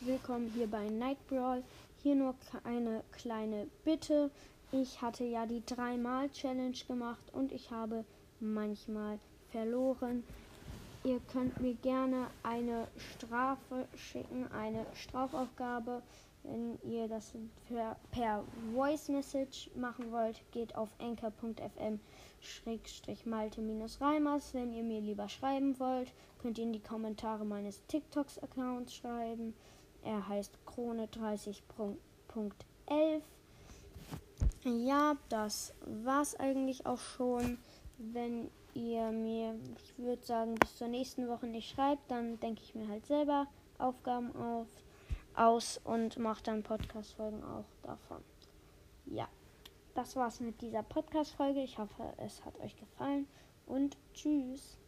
willkommen hier bei Night Brawl. Hier nur eine kleine Bitte. Ich hatte ja die dreimal Challenge gemacht und ich habe manchmal verloren. Ihr könnt mir gerne eine Strafe schicken, eine Strafaufgabe. Wenn ihr das per, per Voice Message machen wollt, geht auf anchor.fm malte-reimers. Wenn ihr mir lieber schreiben wollt, könnt ihr in die Kommentare meines TikToks-Accounts schreiben. Er heißt Krone30.11. Ja, das war's eigentlich auch schon. Wenn ihr mir, ich würde sagen, bis zur nächsten Woche nicht schreibt, dann denke ich mir halt selber Aufgaben auf, aus und mache dann Podcast-Folgen auch davon. Ja, das war's mit dieser Podcast-Folge. Ich hoffe, es hat euch gefallen und tschüss.